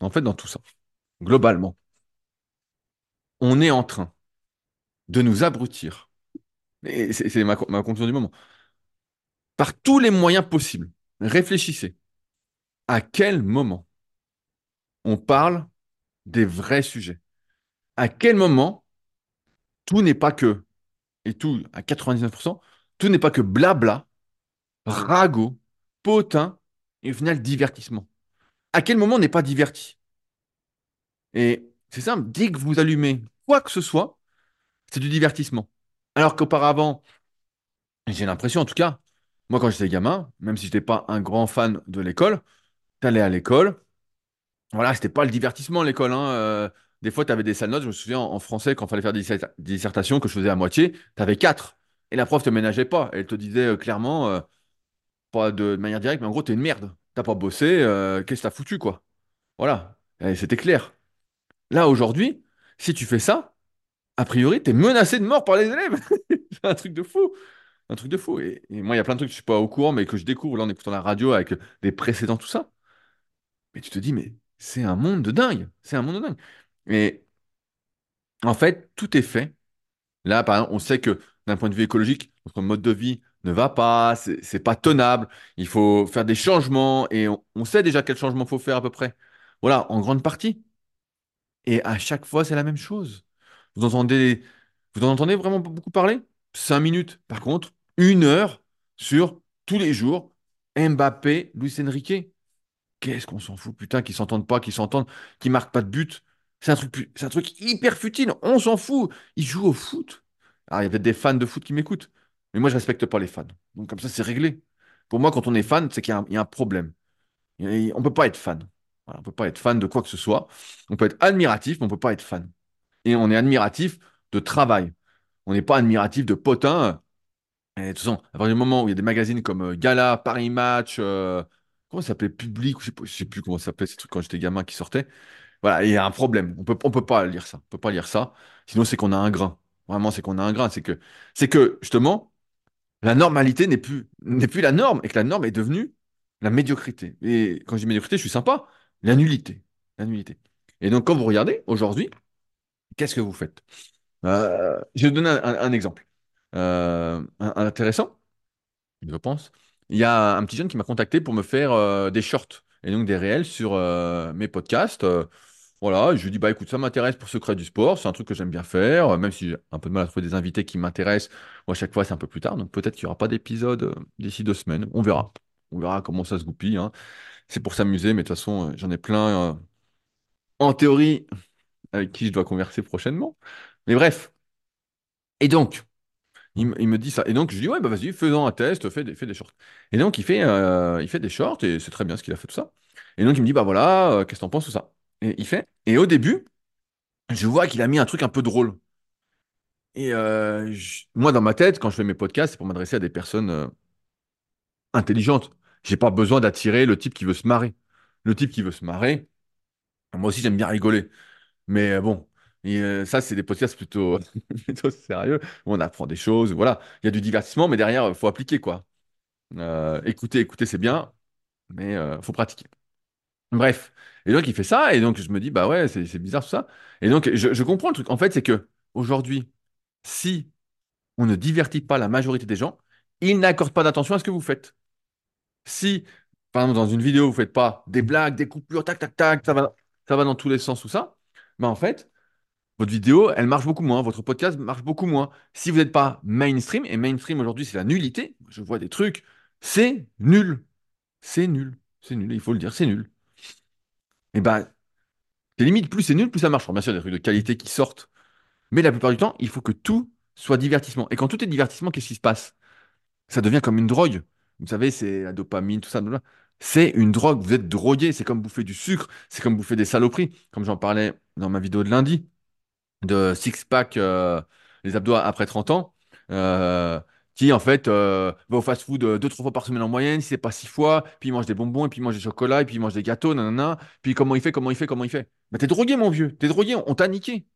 S1: en fait, dans tout ça, globalement, on est en train de nous abrutir. C'est ma conclusion du moment. Par tous les moyens possibles, réfléchissez. À quel moment on parle des vrais sujets? À quel moment tout n'est pas que, et tout à 99%, tout n'est pas que blabla ragot, potin et au final divertissement? À quel moment on n'est pas diverti? Et c'est simple, dès que vous allumez quoi que ce soit, c'est du divertissement. Alors qu'auparavant, j'ai l'impression en tout cas, moi quand j'étais gamin, même si je n'étais pas un grand fan de l'école, t'allais à l'école, Voilà, c'était pas le divertissement l'école. Hein. euh, des fois, tu avais des sales notes. Je me souviens en français, quand il fallait faire des disserta- des dissertations que je faisais à moitié, tu avais 4. Et la prof te ménageait pas. Elle te disait euh, clairement, euh, pas de, manière directe, mais en gros, t'es une merde. T'as pas bossé, qu'est-ce que t'as foutu, quoi? Voilà. C'était clair. Là, aujourd'hui, si tu fais ça, a priori, t'es menacé de mort par les élèves. C'est un truc de fou. Un truc de fou. Et, moi, il y a plein de trucs que je suis pas au courant, mais que je découvre là en écoutant la radio avec des précédents, tout ça. Mais tu te dis, mais c'est un monde de dingue. C'est un monde de dingue. Et en fait, tout est fait. Là, on sait que d'un point de vue écologique, notre mode de vie ne va pas, c'est pas tenable. Il faut faire des changements et on, on sait déjà quel changement faut faire à peu près. Voilà, en grande partie. Et à chaque fois, c'est la même chose. Vous entendez, vous en entendez vraiment beaucoup parler? Cinq minutes. Par contre, une heure sur tous les jours. Mbappé, Luis Enrique. Qu'est-ce qu'on s'en fout, putain, qu'ils s'entendent pas, qu'ils s'entendent, qu'ils marquent pas de but. C'est un truc, hyper futile. On s'en fout. Ils jouent au foot. Il y a peut-être des fans de foot qui m'écoutent. Mais moi, je respecte pas les fans. Donc, comme ça, c'est réglé. Pour moi, quand on est fan, c'est qu'il y a un, problème. On peut pas être fan. On peut pas être fan de quoi que ce soit. On peut être admiratif, mais on peut pas être fan. Et on est admiratif de travail. On n'est pas admiratif de potins. Et de toute façon, à partir du moment où il y a des magazines comme euh, Gala, Paris Match, euh, comment ça s'appelait, Public, je je sais plus comment ça s'appelait ces trucs quand j'étais gamin qui sortaient. Voilà, il y a un problème. On peut, on peut pas lire ça. On peut pas lire ça. Sinon, c'est qu'on a un grain. Vraiment, c'est qu'on a un grain. C'est que, c'est que justement, la normalité n'est plus, n'est plus la norme et que la norme est devenue la médiocrité. Et quand je dis médiocrité, je suis sympa. La nullité. La nullité. Et donc, quand vous regardez aujourd'hui, qu'est-ce que vous faites? Euh, je vais vous donner un, exemple Euh, intéressant, je pense. Il y a un petit jeune qui m'a contacté pour me faire euh, des shorts et donc des réels sur mes podcasts. Voilà, je lui dis, bah écoute, ça m'intéresse pour Secret du Sport, c'est un truc que j'aime bien faire, même si j'ai un peu de mal à trouver des invités qui m'intéressent. Moi, à chaque fois, c'est un peu plus tard, donc peut-être qu'il n'y aura pas d'épisode d'ici deux semaines. On verra. On verra comment ça se goupille. hein. C'est pour s'amuser, mais de toute façon, j'en ai plein en théorie avec qui je dois converser prochainement. Mais bref. Et donc, il, me dit ça. Et donc, je dis, ouais, bah vas-y, faisons un test, fais des, fais des shorts. Et donc, il fait, euh, il fait des shorts et c'est très bien ce qu'il a fait, tout ça. Et donc, il me dit, bah voilà, euh, qu'est-ce que t'en penses, tout ça. Et il fait. Et au début, je vois qu'il a mis un truc un peu drôle. Et euh, moi, dans ma tête, quand je fais mes podcasts, c'est pour m'adresser à des personnes intelligentes. J'ai pas besoin d'attirer le type qui veut se marrer. Le type qui veut se marrer, moi aussi, j'aime bien rigoler. Mais euh, bon, euh, ça, c'est des podcasts plutôt, plutôt sérieux, où on apprend des choses. Voilà, il y a du divertissement, mais derrière, il faut appliquer, quoi. Euh, écouter, écouter, c'est bien, mais il faut pratiquer. Bref. Et donc, il fait ça, et donc je me dis, bah ouais, c'est bizarre tout ça. Et donc, je, comprends le truc. En fait, c'est que aujourd'hui, si on ne divertit pas la majorité des gens, ils n'accordent pas d'attention à ce que vous faites. Si, par exemple, dans une vidéo, vous faites pas des blagues, des coupures, tac, tac, tac, ça va, ça va dans tous les sens, tout ça, bah en fait, votre vidéo, elle marche beaucoup moins, votre podcast marche beaucoup moins. Si vous n'êtes pas mainstream, et mainstream aujourd'hui, c'est la nullité, je vois des trucs, c'est nul. C'est nul. C'est nul, il faut le dire, c'est nul. Et ben, c'est limite, plus c'est nul, plus ça marche. Alors, bien sûr, il y a des trucs de qualité qui sortent, mais la plupart du temps, il faut que tout soit divertissement. Et quand tout est divertissement, qu'est-ce qui se passe? Ça devient comme une drogue. Vous savez, c'est la dopamine, tout ça. C'est une drogue, vous êtes drogué, c'est comme bouffer du sucre, c'est comme bouffer des saloperies, comme j'en parlais dans ma vidéo de lundi. de six-pack, euh, les abdos après 30 ans, euh, qui en fait euh, va au fast-food deux, trois fois par semaine en moyenne, si c'est pas six fois, puis il mange des bonbons, et puis il mange des chocolats, et puis il mange des gâteaux, nanana. Puis comment il fait, comment il fait, comment il fait? Bah t'es drogué, mon vieux, t'es drogué, on t'a niqué.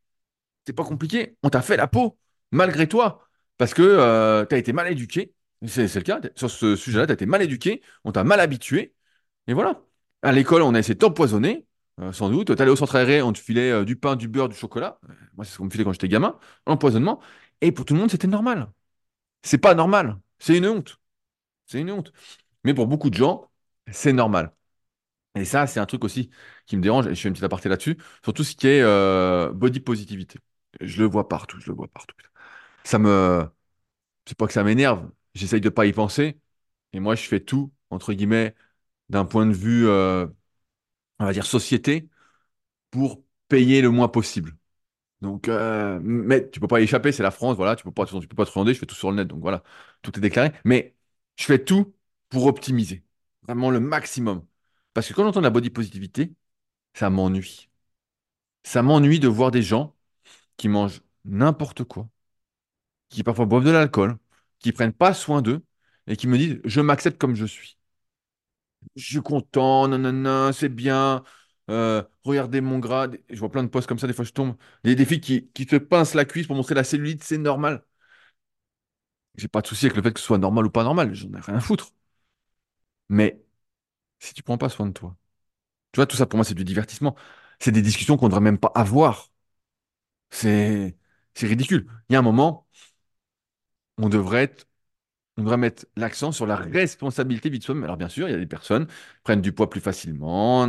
S1: C'est pas compliqué, on t'a fait la peau, malgré toi, parce que t'as été mal éduqué. C'est le cas, sur ce sujet-là, t'as été mal éduqué, on t'a mal habitué, et voilà. À l'école, on a essayé de t'empoisonner, euh, sans doute. T'allais au centre aéré, on te filait euh, du pain, du beurre, du chocolat. Euh, Moi, c'est ce qu'on me filait quand j'étais gamin. L'empoisonnement. Et pour tout le monde, c'était normal. C'est pas normal. C'est une honte. C'est une honte. Mais pour beaucoup de gens, c'est normal. Et ça, c'est un truc aussi qui me dérange. Et je fais une petite aparté là-dessus. Sur tout ce qui est body positivité. Je le vois partout. Je le vois partout. Ça me. C'est pas que ça m'énerve. J'essaye de pas y penser. Et moi, je fais tout, entre guillemets, d'un point de vue, euh, on va dire, société pour payer le moins possible. Donc, euh, mais tu peux pas y échapper, c'est la France, voilà, tu peux pas, tu peux pas te demander, je fais tout sur le net, donc voilà, tout est déclaré. Mais je fais tout pour optimiser, vraiment le maximum. Parce que quand j'entends la body positivité, ça m'ennuie. Ça m'ennuie de voir des gens qui mangent n'importe quoi, qui parfois boivent de l'alcool, qui prennent pas soin d'eux et qui me disent, je m'accepte comme je suis. Je suis content, nanana, c'est bien. euh, regardez mon gras. Je vois plein de posts comme ça, des fois je tombe. Des, filles qui, qui se pincent la cuisse pour montrer la cellulite, c'est normal. J'ai pas de souci avec le fait que ce soit normal ou pas normal, j'en ai rien à foutre. Mais si tu prends pas soin de toi, tu vois, tout ça pour moi c'est du divertissement. C'est des discussions qu'on ne devrait même pas avoir. C'est ridicule. Il y a un moment, on devrait mettre l'accent sur la responsabilité de soi-même. Alors bien sûr, il y a des personnes qui prennent du poids plus facilement,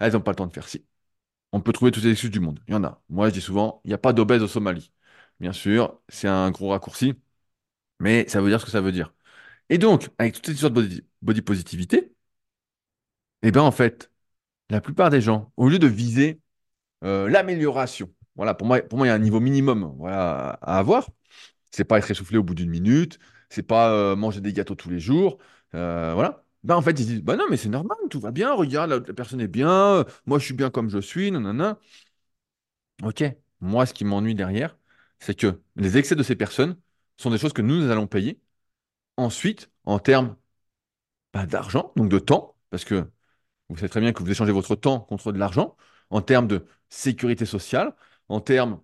S1: elles n'ont pas le temps de faire ci. On peut trouver toutes les excuses du monde. Il y en a. Moi, je dis souvent, il n'y a pas d'obèse au Somalie. Bien sûr, c'est un gros raccourci, mais ça veut dire ce que ça veut dire. Et donc, avec toutes ces histoires de body, body positivité, eh bien, en fait, la plupart des gens, au lieu de viser euh, l'amélioration, voilà, pour moi, pour moi, il y a un niveau minimum voilà, à avoir. C'est pas être essoufflé au bout d'une minute, c'est pas euh, manger des gâteaux tous les jours, euh, voilà. Ben, en fait, ils disent, bah non, mais c'est normal, tout va bien, regarde, la, personne est bien, euh, moi je suis bien comme je suis, nanana. Ok, moi, ce qui m'ennuie derrière, c'est que les excès de ces personnes sont des choses que nous, nous allons payer. Ensuite, en termes bah, d'argent, donc de temps, parce que vous savez très bien que vous échangez votre temps contre de l'argent, en termes de sécurité sociale, en termes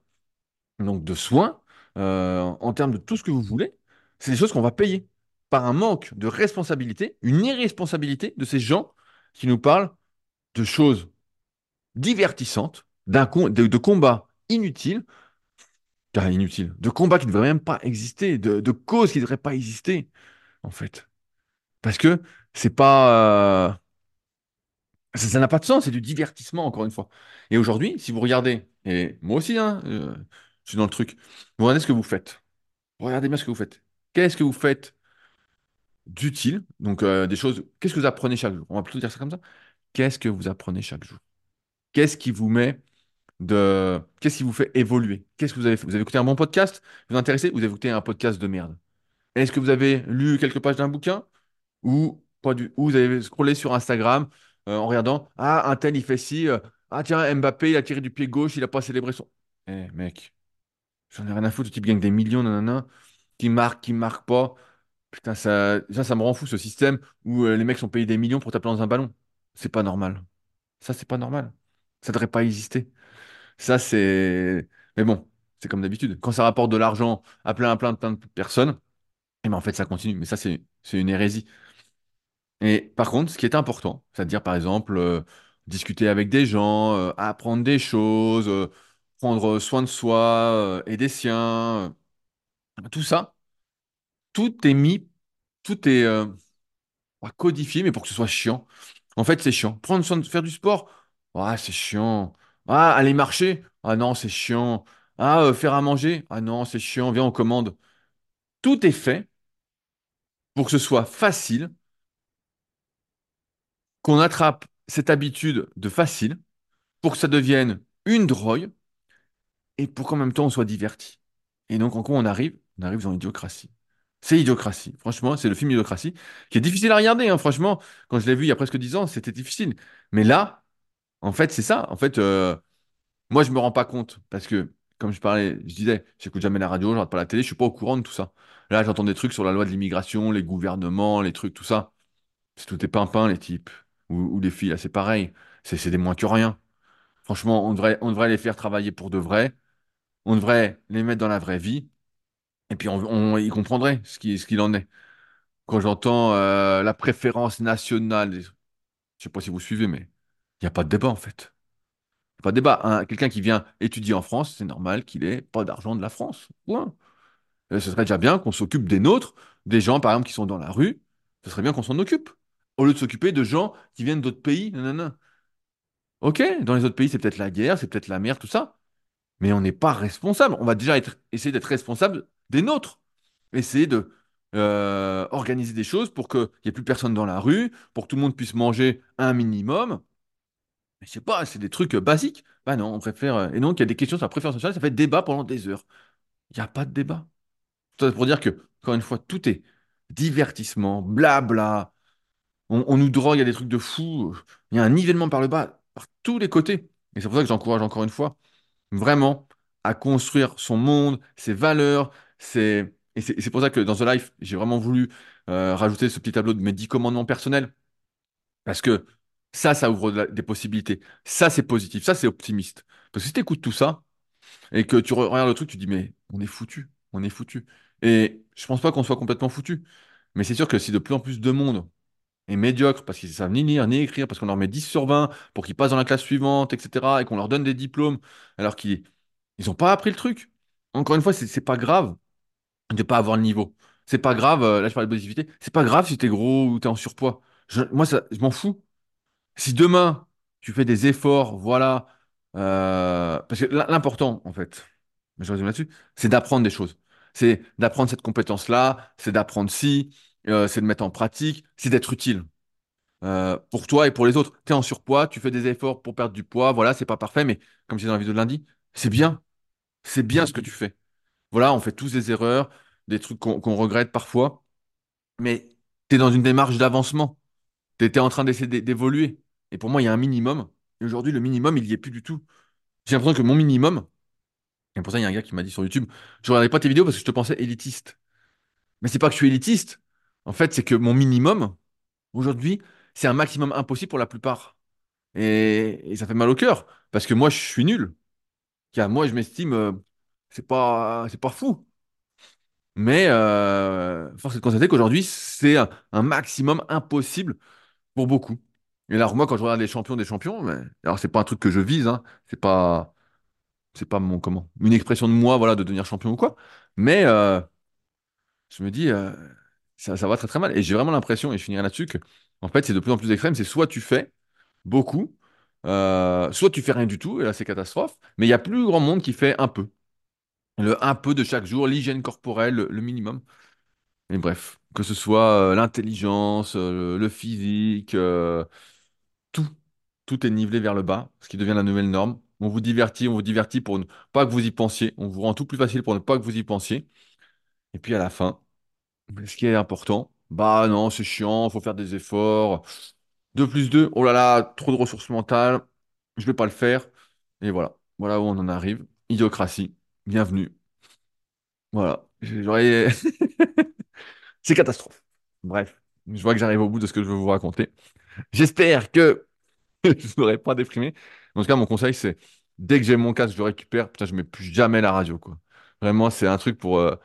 S1: donc de soins, euh, en termes de tout ce que vous voulez, c'est des choses qu'on va payer par un manque de responsabilité, une irresponsabilité de ces gens qui nous parlent de choses divertissantes, de, combats inutiles Car inutile. De combats qui ne devraient même pas exister, de, causes qui ne devraient pas exister, en fait. Parce que c'est pas. euh, ça ça n'a pas de sens, c'est du divertissement, encore une fois. Et aujourd'hui, si vous regardez, et moi aussi, hein, euh, je suis dans le truc, vous regardez ce que vous faites. Regardez bien ce que vous faites. Qu'est-ce que vous faites d'utile? Donc, euh, des choses. Qu'est-ce que vous apprenez chaque jour? On va plutôt dire ça comme ça. Qu'est-ce que vous apprenez chaque jour? Qu'est-ce qui vous met de. Qu'est-ce qui vous fait évoluer? Qu'est-ce que vous avez fait? Vous avez écouté un bon podcast? Vous vous intéressez? Vous avez écouté un podcast de merde? Est-ce que vous avez lu quelques pages d'un bouquin? Ou pas du ou vous avez scrollé sur Instagram euh, en regardant Ah, un tel il fait ci, euh, ah tiens, Mbappé il a tiré du pied gauche, il a pas célébré son. Eh mec, j'en ai rien à foutre, le type gagne des millions, nanana, qui marque, qui marque pas. Putain, ça, ça me rend fou ce système où euh, les mecs sont payés des millions pour taper dans un ballon. C'est pas normal. Ça, c'est pas normal. Ça devrait pas exister. Ça, c'est. Mais bon, c'est comme d'habitude. Quand ça rapporte de l'argent à plein, plein, plein de personnes, et ben en fait, ça continue. Mais ça, c'est une hérésie. Et par contre, ce qui est important, c'est-à-dire par exemple euh, discuter avec des gens, euh, apprendre des choses, prendre soin de soi euh, et des siens, euh, tout ça, tout est mis, tout est euh, pas codifié, mais pour que ce soit chiant. En fait, c'est chiant. Prendre soin de faire du sport, ah, c'est chiant. Ah, aller marcher, ah non, c'est chiant. Ah, euh, faire à manger, ah non, c'est chiant. Viens, on commande. Tout est fait pour que ce soit facile, qu'on attrape cette habitude de facile pour que ça devienne une drogue et pour qu'en même temps on soit diverti. Et donc, en quoi on arrive? On arrive dans l'idiocratie. C'est Idiocratie. Franchement, c'est le film Idiocratie qui est difficile à regarder. hein. Franchement, quand je l'ai vu il y a presque 10 ans, c'était difficile. Mais là, en fait, c'est ça. En fait, euh, moi, je me rends pas compte parce que, comme je parlais, je disais, j'écoute jamais la radio, je regarde pas la télé, je suis pas au courant de tout ça. Là, j'entends des trucs sur la loi de l'immigration, les gouvernements, les trucs, tout ça. C'est tout est pimpin, les types. Ou, ou les filles, là, c'est pareil. C'est c'est des moins que rien. Franchement, on devrait, on devrait les faire travailler pour de vrai. On devrait les mettre dans la vraie vie. Et puis, on, ils comprendraient ce qui, ce qu'il en est. Quand j'entends euh, la préférence nationale, je sais pas si vous suivez, mais il n'y a pas de débat, en fait. Il y a pas de débat. Quelqu'un qui vient étudier en France, c'est normal qu'il ait pas d'argent de la France. Euh, ce serait déjà bien qu'on s'occupe des nôtres, des gens, par exemple, qui sont dans la rue. Ce serait bien qu'on s'en occupe. Au lieu de s'occuper de gens qui viennent d'autres pays. nanana. Ok, dans les autres pays, c'est peut-être la guerre, c'est peut-être la mer, tout ça. Mais on n'est pas responsable. On va déjà essayer d'être responsable des nôtres. Essayer de euh, organiser des choses pour qu'il n'y ait plus personne dans la rue, pour que tout le monde puisse manger un minimum. Mais je sais pas, c'est des trucs euh, basiques. Bah non, on préfère. euh, Et donc, il y a des questions sur la préférence sociale, ça fait débat pendant des heures. Il n'y a pas de débat. Ça pour dire que, encore une fois, tout est divertissement, blabla. On, on nous drogue, il y a des trucs de fou. Il y a un nivellement par le bas. par tous les côtés. Et c'est pour ça que j'encourage encore une fois, vraiment, à construire son monde, ses valeurs. Ses... Et c'est pour ça que dans The Life, j'ai vraiment voulu euh, rajouter ce petit tableau de mes 10 commandements personnels. Parce que ça, ça ouvre des possibilités. Ça, c'est positif. Ça, c'est optimiste. Parce que si tu écoutes tout ça et que tu re- regardes le truc, tu dis, mais on est foutu. On est foutu. Et je pense pas qu'on soit complètement foutu. Mais c'est sûr que si de plus en plus de monde est médiocre parce qu'ils ne savent ni lire ni écrire, parce qu'on leur met 10 sur 20 pour qu'ils passent dans la classe suivante, etc., et qu'on leur donne des diplômes alors qu'ils ils n'ont pas appris le truc. Encore une fois, c'est c'est pas grave de pas avoir le niveau. C'est pas grave, euh, là je parle de positivité, c'est pas grave si t'es gros ou t'es en surpoids. Moi, ça, je m'en fous. Si demain, tu fais des efforts, voilà, euh, parce que l'im- l'important, en fait, je résume là-dessus, c'est d'apprendre des choses. C'est d'apprendre cette compétence-là, c'est d'apprendre ci, euh, c'est de mettre en pratique, c'est d'être utile euh, pour toi et pour les autres. Tu es en surpoids, tu fais des efforts pour perdre du poids, voilà, c'est pas parfait, mais comme je disais dans la vidéo de lundi, c'est bien, c'est bien ce que tu fais. Voilà, on fait tous des erreurs, des trucs qu'on regrette parfois, mais tu es dans une démarche d'avancement. Tu étais en train d'essayer d'é- d'évoluer. Et pour moi, il y a un minimum. Et aujourd'hui, le minimum, il y est plus du tout. J'ai l'impression que mon minimum, et pour ça, il y a un gars qui m'a dit sur YouTube, je regardais pas tes vidéos parce que je te pensais élitiste. Mais c'est pas que je suis élitiste. En fait, c'est que mon minimum, aujourd'hui, c'est un maximum impossible pour la plupart. Et, ça fait mal au cœur. Parce que moi, je suis nul. Car moi, je m'estime, euh, c'est pas, c'est pas fou. Mais euh, force est de constater qu'aujourd'hui, c'est un, maximum impossible pour beaucoup. Et alors moi, quand je regarde les champions des champions, mais, alors c'est pas un truc que je vise, hein, c'est pas, c'est pas mon comment, une expression de moi, voilà, de devenir champion ou quoi. Mais euh, je me dis, ça, va très très mal. Et j'ai vraiment l'impression, et je finirai là-dessus, que en fait, c'est de plus en plus extrême. C'est soit tu fais beaucoup, euh, soit tu fais rien du tout, et là c'est catastrophe. Mais il y a plus grand monde qui fait un peu. Le un peu de chaque jour, l'hygiène corporelle, le, minimum. Et bref, que ce soit euh, l'intelligence, euh, le physique, tout, tout est nivelé vers le bas, ce qui devient la nouvelle norme. On vous divertit, on vous divertit pour ne pas que vous y pensiez. On vous rend tout plus facile pour ne pas que vous y pensiez. Et puis à la fin, ce qui est important, bah non, c'est chiant, faut faire des efforts. 2 plus 2, oh là là, trop de ressources mentales, je vais pas le faire. Et voilà, voilà où on en arrive. Idiocratie, bienvenue. Voilà, j'aurais... c'est catastrophe. Bref, je vois que j'arrive au bout de ce que je veux vous raconter. J'espère que je ne serai pas déprimé. En tout cas, mon conseil, c'est dès que j'ai mon casque, je le récupère, putain, je mets plus jamais la radio, quoi. Vraiment, c'est un truc pour, euh,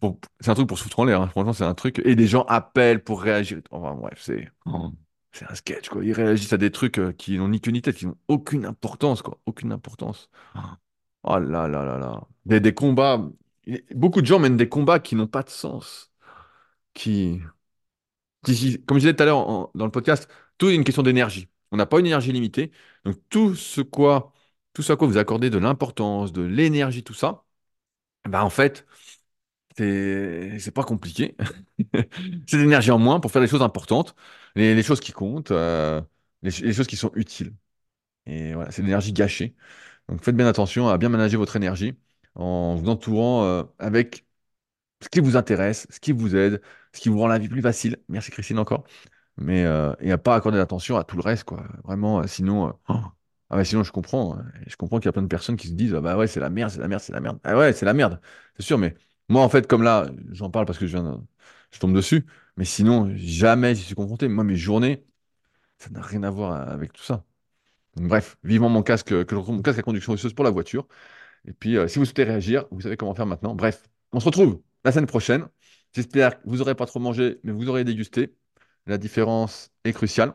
S1: pour- c'est un truc pour se foutre en l'air. hein. Franchement, c'est un truc. Et des gens appellent pour réagir. Enfin, bref, c'est, oh, c'est un sketch, quoi. Ils réagissent à des trucs euh, qui n'ont ni queue ni tête, qui n'ont aucune importance, quoi. Aucune importance. Oh là là là là. Des, des combats. Beaucoup de gens mènent des combats qui n'ont pas de sens. Qui, qui- comme je disais tout à l'heure dans le podcast, tout est une question d'énergie. On n'a pas une énergie limitée. Donc tout ce quoi, tout ce à quoi vous accordez de l'importance, de l'énergie, tout ça, bah en fait, c'est pas compliqué. C'est l'énergie en moins pour faire les choses importantes, les, choses qui comptent, euh, les, ch- les choses qui sont utiles. Et voilà, c'est l'énergie gâchée. Donc faites bien attention à bien manager votre énergie en vous entourant euh, avec ce qui vous intéresse, ce qui vous aide, ce qui vous rend la vie plus facile. Merci Christine encore. mais euh, et à pas accorder d'attention à tout le reste, quoi. Vraiment, euh, sinon, oh. ah ouais, sinon je comprends. hein. Je comprends qu'il y a plein de personnes qui se disent, ah bah ouais, c'est la merde, c'est la merde, c'est la merde. Ah ouais, c'est la merde, c'est sûr. Mais moi, en fait, comme là, j'en parle parce que je viens, je tombe dessus. Mais sinon, jamais j'y suis confronté. Moi, mes journées, ça n'a rien à voir avec tout ça. Bref, vivement mon casque, mon casque à conduction osseuse pour la voiture. Et puis, euh, si vous souhaitez réagir, vous savez comment faire maintenant. Bref, on se retrouve la semaine prochaine. J'espère que vous n'aurez pas trop mangé, mais vous aurez dégusté. La différence est cruciale.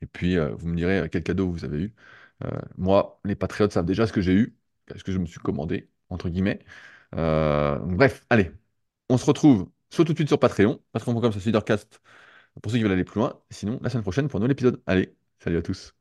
S1: Et puis, euh, vous me direz euh, quel cadeau vous avez eu. Moi, les patriotes savent déjà ce que j'ai eu, ce que je me suis commandé, entre guillemets. Euh, bref, allez, on se retrouve soit tout de suite sur Patreon, patreon.com, c'est Leadercast, pour ceux qui veulent aller plus loin. Sinon, la semaine prochaine pour un nouvel épisode. Allez, salut à tous.